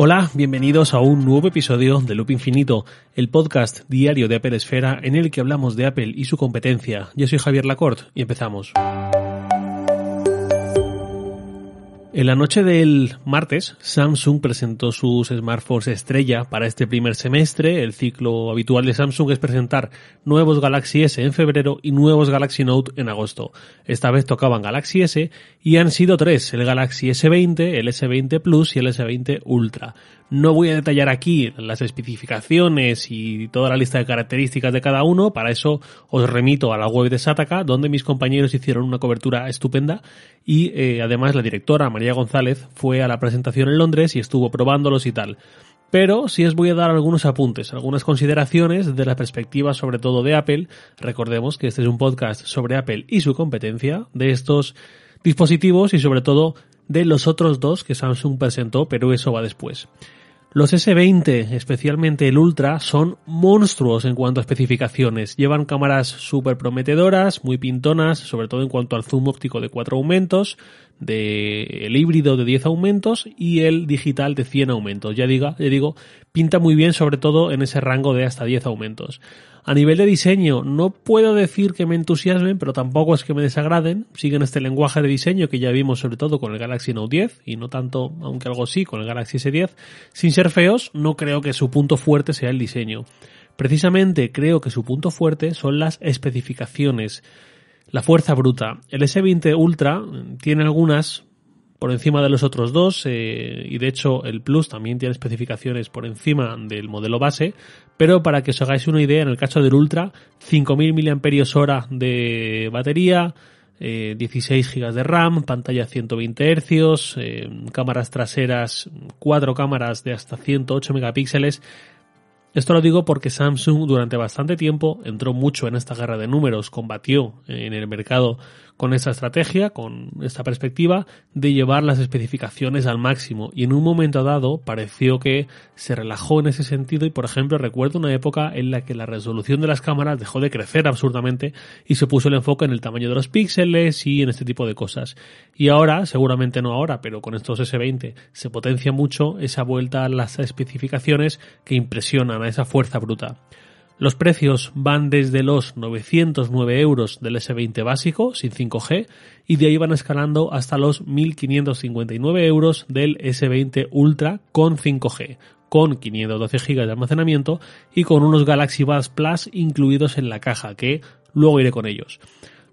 Hola, bienvenidos a un nuevo episodio de Loop Infinito, el podcast diario de Apple Esfera en el que hablamos de Apple y su competencia. Yo soy Javier Lacorte y empezamos. En la noche del martes, Samsung presentó sus smartphones estrella para este primer semestre. El ciclo habitual de Samsung es presentar nuevos Galaxy S en febrero y nuevos Galaxy Note en agosto. Esta vez tocaban Galaxy S y han sido tres, el Galaxy S20, el S20 Plus y el S20 Ultra. No voy a detallar aquí las especificaciones y toda la lista de características de cada uno, para eso os remito a la web de Sataka, donde mis compañeros hicieron una cobertura estupenda y eh, además la directora María González fue a la presentación en Londres y estuvo probándolos y tal. Pero sí os voy a dar algunos apuntes, algunas consideraciones de la perspectiva sobre todo de Apple. Recordemos que este es un podcast sobre Apple y su competencia, de estos dispositivos y sobre todo de los otros dos que Samsung presentó, pero eso va después. Los S20, especialmente el Ultra, son monstruos en cuanto a especificaciones. Llevan cámaras súper prometedoras, muy pintonas, sobre todo en cuanto al zoom óptico de 4 aumentos, el híbrido de 10 aumentos y el digital de 100 aumentos. Ya diga, ya digo, pinta muy bien sobre todo en ese rango de hasta 10 aumentos. A nivel de diseño, no puedo decir que me entusiasmen, pero tampoco es que me desagraden. Siguen este lenguaje de diseño que ya vimos sobre todo con el Galaxy Note 10 y no tanto, aunque algo sí, con el Galaxy S10. Sin ser feos, no creo que su punto fuerte sea el diseño. Precisamente creo que su punto fuerte son las especificaciones. La fuerza bruta. El S20 Ultra tiene algunas por encima de los otros dos eh, y de hecho el Plus también tiene especificaciones por encima del modelo base, pero para que os hagáis una idea, en el caso del Ultra, 5000 mAh de batería, 16 eh, GB de RAM, pantalla 120 Hz, eh, cámaras traseras, cuatro cámaras de hasta 108 megapíxeles. Esto lo digo porque Samsung durante bastante tiempo entró mucho en esta guerra de números, combatió en el mercado con esta estrategia, con esta perspectiva de llevar las especificaciones al máximo y en un momento dado pareció que se relajó en ese sentido y por ejemplo recuerdo una época en la que la resolución de las cámaras dejó de crecer absurdamente y se puso el enfoque en el tamaño de los píxeles y en este tipo de cosas. Y ahora, seguramente no ahora, pero con estos S20 se potencia mucho esa vuelta a las especificaciones que impresionan a esa fuerza bruta. Los precios van desde los 909 euros del S20 básico sin 5G y de ahí van escalando hasta los 1559 euros del S20 Ultra con 5G, con 512 GB de almacenamiento y con unos Galaxy Buds Plus incluidos en la caja, que luego iré con ellos.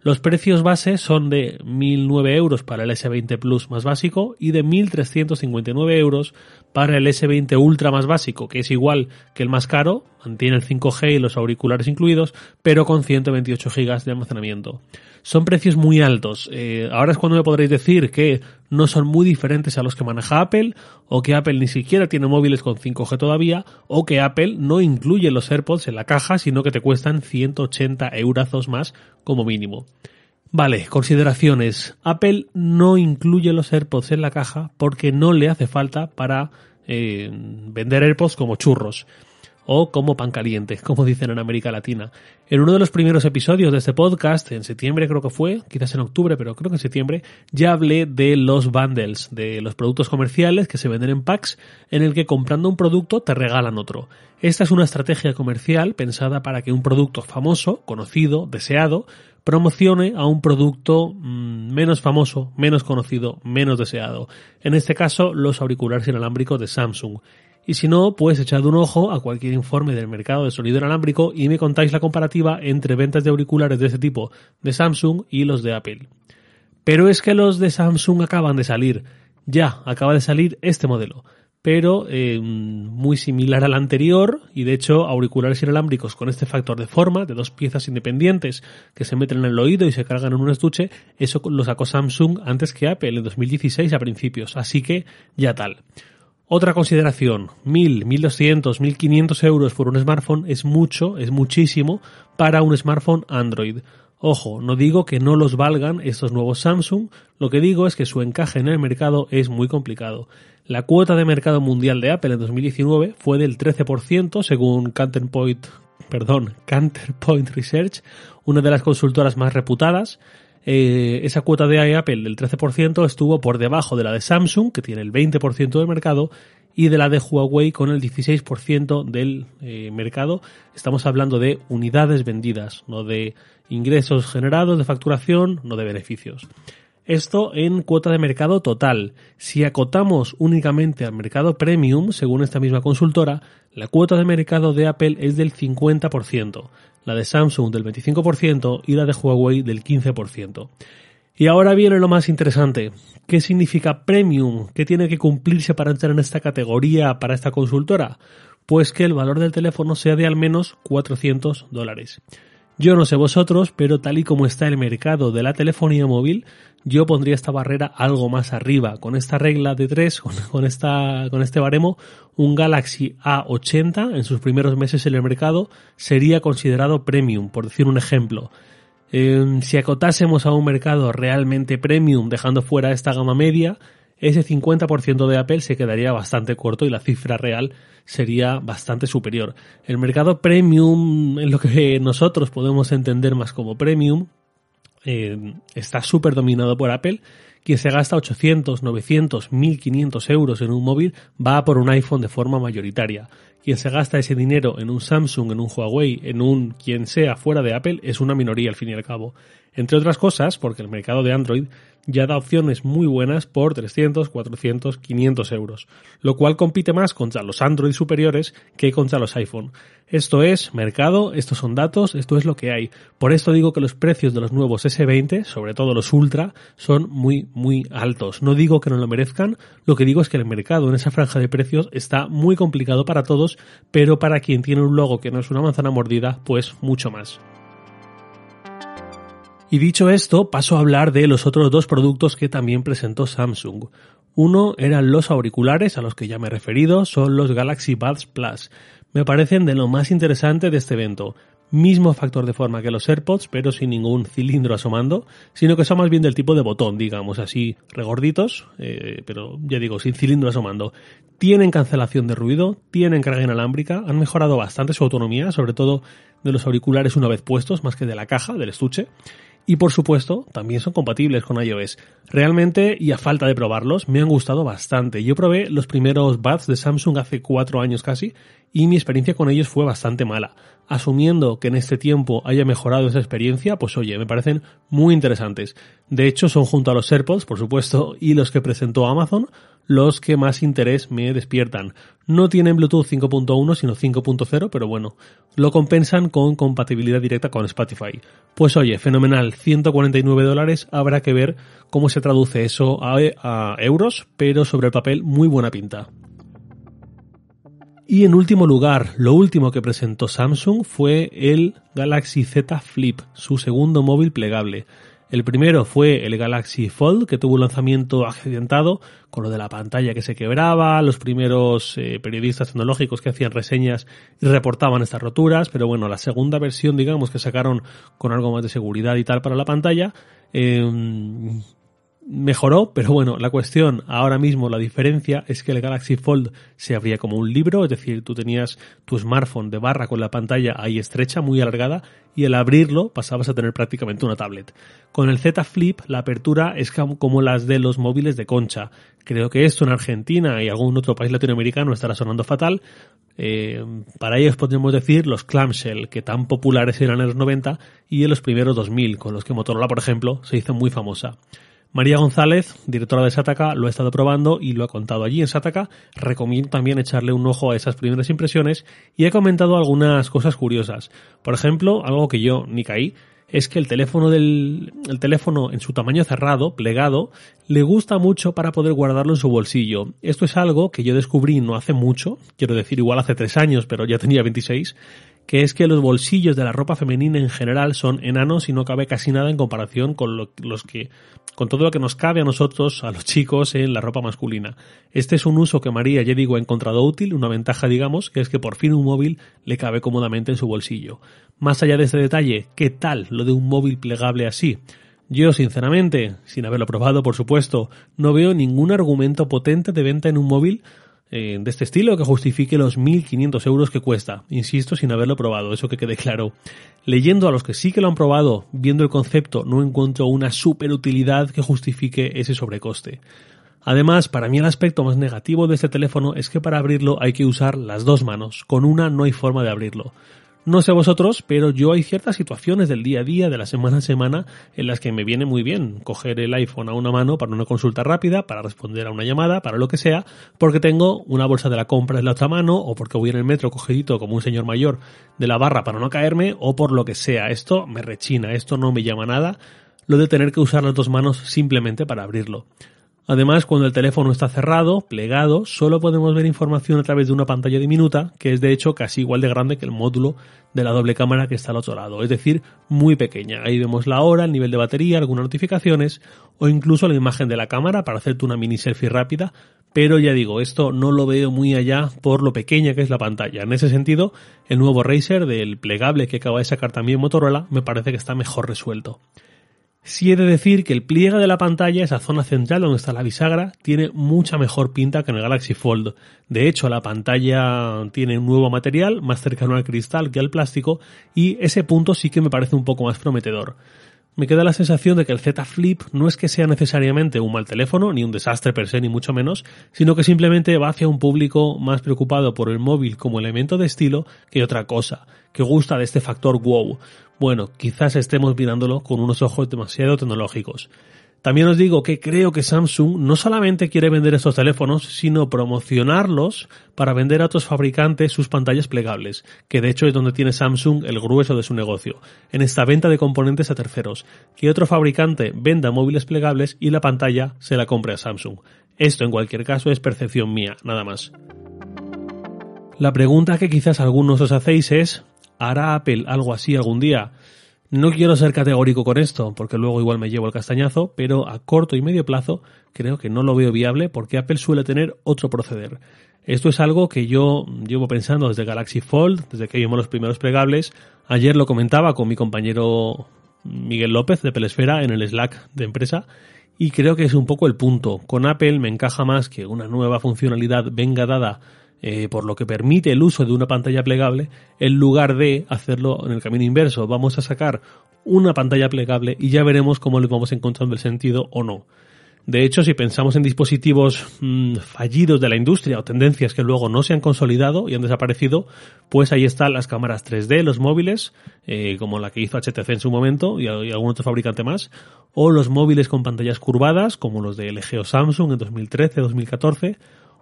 Los precios base son de 1.009 euros para el S20 Plus más básico y de 1.359 euros para el S20 Ultra más básico, que es igual que el más caro, mantiene el 5G y los auriculares incluidos, pero con 128 GB de almacenamiento son precios muy altos. Eh, ahora es cuando me podréis decir que no son muy diferentes a los que maneja Apple, o que Apple ni siquiera tiene móviles con 5G todavía, o que Apple no incluye los AirPods en la caja, sino que te cuestan 180 eurazos más como mínimo. Vale, consideraciones. Apple no incluye los AirPods en la caja porque no le hace falta para eh, vender AirPods como churros o como pan caliente, como dicen en América Latina. En uno de los primeros episodios de este podcast, en septiembre creo que fue, quizás en octubre, pero creo que en septiembre, ya hablé de los bundles, de los productos comerciales que se venden en packs, en el que comprando un producto te regalan otro. Esta es una estrategia comercial pensada para que un producto famoso, conocido, deseado, promocione a un producto mm, menos famoso, menos conocido, menos deseado. En este caso, los auriculares inalámbricos de Samsung. Y si no, pues echad un ojo a cualquier informe del mercado de sonido inalámbrico y me contáis la comparativa entre ventas de auriculares de este tipo de Samsung y los de Apple. Pero es que los de Samsung acaban de salir. Ya, acaba de salir este modelo. Pero eh, muy similar al anterior y de hecho auriculares inalámbricos con este factor de forma de dos piezas independientes que se meten en el oído y se cargan en un estuche, eso lo sacó Samsung antes que Apple en 2016 a principios, así que ya tal. Otra consideración, 1000, 1200, 1500 euros por un smartphone es mucho, es muchísimo para un smartphone Android. Ojo, no digo que no los valgan estos nuevos Samsung, lo que digo es que su encaje en el mercado es muy complicado. La cuota de mercado mundial de Apple en 2019 fue del 13% según Counterpoint, perdón, Counterpoint Research, una de las consultoras más reputadas, eh, esa cuota de Apple del 13% estuvo por debajo de la de Samsung, que tiene el 20% del mercado, y de la de Huawei con el 16% del eh, mercado. Estamos hablando de unidades vendidas, no de ingresos generados, de facturación, no de beneficios. Esto en cuota de mercado total. Si acotamos únicamente al mercado premium, según esta misma consultora, la cuota de mercado de Apple es del 50%, la de Samsung del 25% y la de Huawei del 15%. Y ahora viene lo más interesante. ¿Qué significa premium? ¿Qué tiene que cumplirse para entrar en esta categoría para esta consultora? Pues que el valor del teléfono sea de al menos 400 dólares. Yo no sé vosotros, pero tal y como está el mercado de la telefonía móvil, yo pondría esta barrera algo más arriba. Con esta regla de 3, con, esta, con este baremo, un Galaxy A80 en sus primeros meses en el mercado sería considerado premium, por decir un ejemplo. Em, si acotásemos a un mercado realmente premium, dejando fuera esta gama media, ese 50% de Apple se quedaría bastante corto y la cifra real sería bastante superior. El mercado premium, en lo que nosotros podemos entender más como premium, eh, está súper dominado por Apple. Quien se gasta 800, 900, 1500 euros en un móvil va por un iPhone de forma mayoritaria. Quien se gasta ese dinero en un Samsung, en un Huawei, en un quien sea fuera de Apple es una minoría al fin y al cabo. Entre otras cosas, porque el mercado de Android ya da opciones muy buenas por 300, 400, 500 euros, lo cual compite más contra los Android superiores que contra los iPhone. Esto es mercado, estos son datos, esto es lo que hay. Por esto digo que los precios de los nuevos S20, sobre todo los Ultra, son muy, muy altos. No digo que no lo merezcan, lo que digo es que el mercado en esa franja de precios está muy complicado para todos, pero para quien tiene un logo que no es una manzana mordida, pues mucho más. Y dicho esto, paso a hablar de los otros dos productos que también presentó Samsung. Uno eran los auriculares a los que ya me he referido, son los Galaxy Buds Plus. Me parecen de lo más interesante de este evento. Mismo factor de forma que los AirPods, pero sin ningún cilindro asomando, sino que son más bien del tipo de botón, digamos así, regorditos, eh, pero ya digo, sin cilindro asomando. Tienen cancelación de ruido, tienen carga inalámbrica, han mejorado bastante su autonomía, sobre todo de los auriculares una vez puestos, más que de la caja, del estuche y por supuesto también son compatibles con iOS. Realmente, y a falta de probarlos, me han gustado bastante. Yo probé los primeros Buds de Samsung hace cuatro años casi y mi experiencia con ellos fue bastante mala. Asumiendo que en este tiempo haya mejorado esa experiencia, pues oye, me parecen muy interesantes. De hecho, son junto a los AirPods, por supuesto, y los que presentó Amazon, los que más interés me despiertan. No tienen Bluetooth 5.1 sino 5.0, pero bueno, lo compensan con compatibilidad directa con Spotify. Pues oye, fenomenal, 149 dólares, habrá que ver cómo se traduce eso a, a euros, pero sobre el papel muy buena pinta. Y en último lugar, lo último que presentó Samsung fue el Galaxy Z Flip, su segundo móvil plegable. El primero fue el Galaxy Fold, que tuvo un lanzamiento accidentado, con lo de la pantalla que se quebraba, los primeros eh, periodistas tecnológicos que hacían reseñas y reportaban estas roturas, pero bueno, la segunda versión, digamos, que sacaron con algo más de seguridad y tal para la pantalla, eh, mejoró, pero bueno, la cuestión ahora mismo, la diferencia es que el Galaxy Fold se abría como un libro, es decir, tú tenías tu smartphone de barra con la pantalla ahí estrecha, muy alargada, y al abrirlo pasabas a tener prácticamente una tablet. Con el Z Flip la apertura es como las de los móviles de concha. Creo que esto en Argentina y algún otro país latinoamericano estará sonando fatal. Eh, para ellos podríamos decir los clamshell, que tan populares eran en los 90 y en los primeros 2000, con los que Motorola, por ejemplo, se hizo muy famosa. María González, directora de Sataka, lo ha estado probando y lo ha contado allí en Sataka. Recomiendo también echarle un ojo a esas primeras impresiones y ha comentado algunas cosas curiosas. Por ejemplo, algo que yo ni caí, es que el teléfono del el teléfono en su tamaño cerrado, plegado, le gusta mucho para poder guardarlo en su bolsillo. Esto es algo que yo descubrí no hace mucho, quiero decir igual hace tres años, pero ya tenía 26, que es que los bolsillos de la ropa femenina en general son enanos y no cabe casi nada en comparación con los que con todo lo que nos cabe a nosotros, a los chicos, en la ropa masculina. Este es un uso que María, ya digo, ha encontrado útil, una ventaja, digamos, que es que por fin un móvil le cabe cómodamente en su bolsillo. Más allá de este detalle, ¿qué tal lo de un móvil plegable así? Yo, sinceramente, sin haberlo probado, por supuesto, no veo ningún argumento potente de venta en un móvil eh, de este estilo que justifique los 1.500 euros que cuesta. Insisto, sin haberlo probado, eso que quede claro. Leyendo a los que sí que lo han probado, viendo el concepto, no encuentro una super utilidad que justifique ese sobrecoste. Además, para mí el aspecto más negativo de este teléfono es que para abrirlo hay que usar las dos manos, con una no hay forma de abrirlo. No sé vosotros, pero yo hay ciertas situaciones del día a día, de la semana a semana, en las que me viene muy bien coger el iPhone a una mano para una consulta rápida, para responder a una llamada, para lo que sea, porque tengo una bolsa de la compra en la otra mano, o porque voy en el metro cogidito como un señor mayor de la barra para no caerme, o por lo que sea. Esto me rechina, esto no me llama nada, lo de tener que usar las dos manos simplemente para abrirlo. Además, cuando el teléfono está cerrado, plegado, solo podemos ver información a través de una pantalla diminuta, que es de hecho casi igual de grande que el módulo de la doble cámara que está al otro lado, es decir, muy pequeña. Ahí vemos la hora, el nivel de batería, algunas notificaciones o incluso la imagen de la cámara para hacerte una mini selfie rápida, pero ya digo, esto no lo veo muy allá por lo pequeña que es la pantalla. En ese sentido, el nuevo Razer del plegable que acaba de sacar también Motorola me parece que está mejor resuelto. Si he de decir que el pliegue de la pantalla, esa zona central donde está la bisagra, tiene mucha mejor pinta que en el Galaxy Fold. De hecho, la pantalla tiene un nuevo material, más cercano al cristal que al plástico, y ese punto sí que me parece un poco más prometedor. Me queda la sensación de que el Z Flip no es que sea necesariamente un mal teléfono, ni un desastre per se, ni mucho menos, sino que simplemente va hacia un público más preocupado por el móvil como elemento de estilo que otra cosa, que gusta de este factor wow. Bueno, quizás estemos mirándolo con unos ojos demasiado tecnológicos. También os digo que creo que Samsung no solamente quiere vender estos teléfonos, sino promocionarlos para vender a otros fabricantes sus pantallas plegables, que de hecho es donde tiene Samsung el grueso de su negocio, en esta venta de componentes a terceros, que otro fabricante venda móviles plegables y la pantalla se la compre a Samsung. Esto en cualquier caso es percepción mía, nada más. La pregunta que quizás algunos os hacéis es, ¿Hará Apple algo así algún día? No quiero ser categórico con esto, porque luego igual me llevo el castañazo, pero a corto y medio plazo creo que no lo veo viable porque Apple suele tener otro proceder. Esto es algo que yo llevo pensando desde Galaxy Fold, desde que vimos los primeros plegables. Ayer lo comentaba con mi compañero Miguel López de Pelesfera en el Slack de empresa y creo que es un poco el punto. Con Apple me encaja más que una nueva funcionalidad venga dada eh, por lo que permite el uso de una pantalla plegable, en lugar de hacerlo en el camino inverso. Vamos a sacar una pantalla plegable y ya veremos cómo le vamos encontrando el sentido o no. De hecho, si pensamos en dispositivos mm, fallidos de la industria o tendencias que luego no se han consolidado y han desaparecido, pues ahí están las cámaras 3D, los móviles, eh, como la que hizo HTC en su momento y, y, algún otro fabricante más, o los móviles con pantallas curvadas, como los de LG o Samsung en 2013-2014,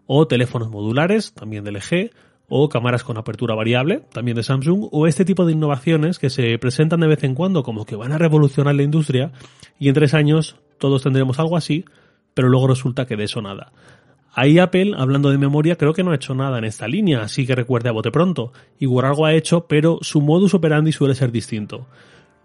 o teléfonos modulares, también de LG, o cámaras con apertura variable, también de Samsung, o este tipo de innovaciones que se presentan de vez en cuando como que van a revolucionar la industria y en tres años todos tendremos algo así, pero luego resulta que de eso nada. Ahí Apple, hablando de memoria, creo que no ha hecho nada en esta línea, así que recuerde a bote pronto. Igual algo ha hecho, pero su modus operandi suele ser distinto.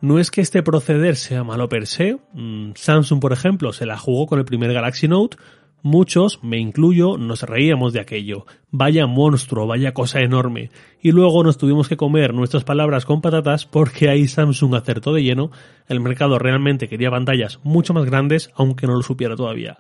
No es que este proceder sea malo per se. Mm, Samsung, por ejemplo, se la jugó con el primer Galaxy Note, Muchos, me incluyo, nos reíamos de aquello. Vaya monstruo, vaya cosa enorme. Y luego nos tuvimos que comer nuestras palabras con patatas porque ahí Samsung acertó de lleno. El mercado realmente quería pantallas mucho más grandes, aunque no lo supiera todavía.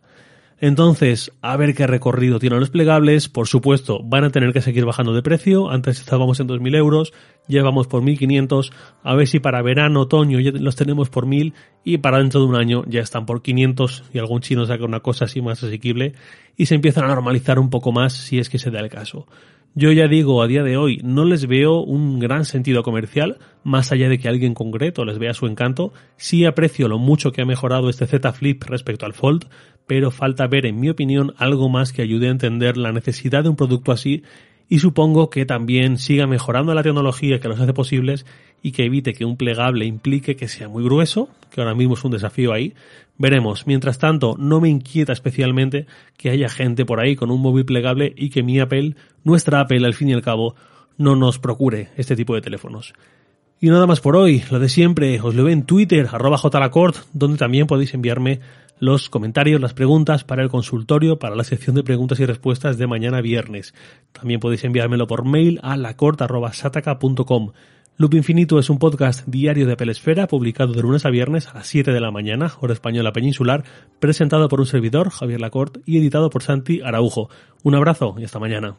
Entonces, a ver qué recorrido tienen los plegables. Por supuesto, van a tener que seguir bajando de precio. Antes estábamos en 2.000 euros, ya vamos por 1.500. A ver si para verano, otoño ya los tenemos por 1.000 y para dentro de un año ya están por 500 y algún chino saca una cosa así más asequible y se empiezan a normalizar un poco más si es que se da el caso. Yo ya digo, a día de hoy no les veo un gran sentido comercial, más allá de que alguien concreto les vea su encanto. Sí aprecio lo mucho que ha mejorado este Z Flip respecto al Fold, pero falta ver, en mi opinión, algo más que ayude a entender la necesidad de un producto así y supongo que también siga mejorando la tecnología que los hace posibles y que evite que un plegable implique que sea muy grueso, que ahora mismo es un desafío ahí. Veremos. Mientras tanto, no me inquieta especialmente que haya gente por ahí con un móvil plegable y que mi Apple, nuestra Apple al fin y al cabo, no nos procure este tipo de teléfonos. Y nada más por hoy, lo de siempre, os lo veo en Twitter, arroba jlacort, donde también podéis enviarme los comentarios, las preguntas para el consultorio, para la sección de preguntas y respuestas de mañana viernes. También podéis enviármelo por mail a lacort.sataka.com. Loop Infinito es un podcast diario de Pelesfera, publicado de lunes a viernes a las 7 de la mañana, hora española peninsular, presentado por un servidor, Javier Lacort, y editado por Santi Araujo. Un abrazo y hasta mañana.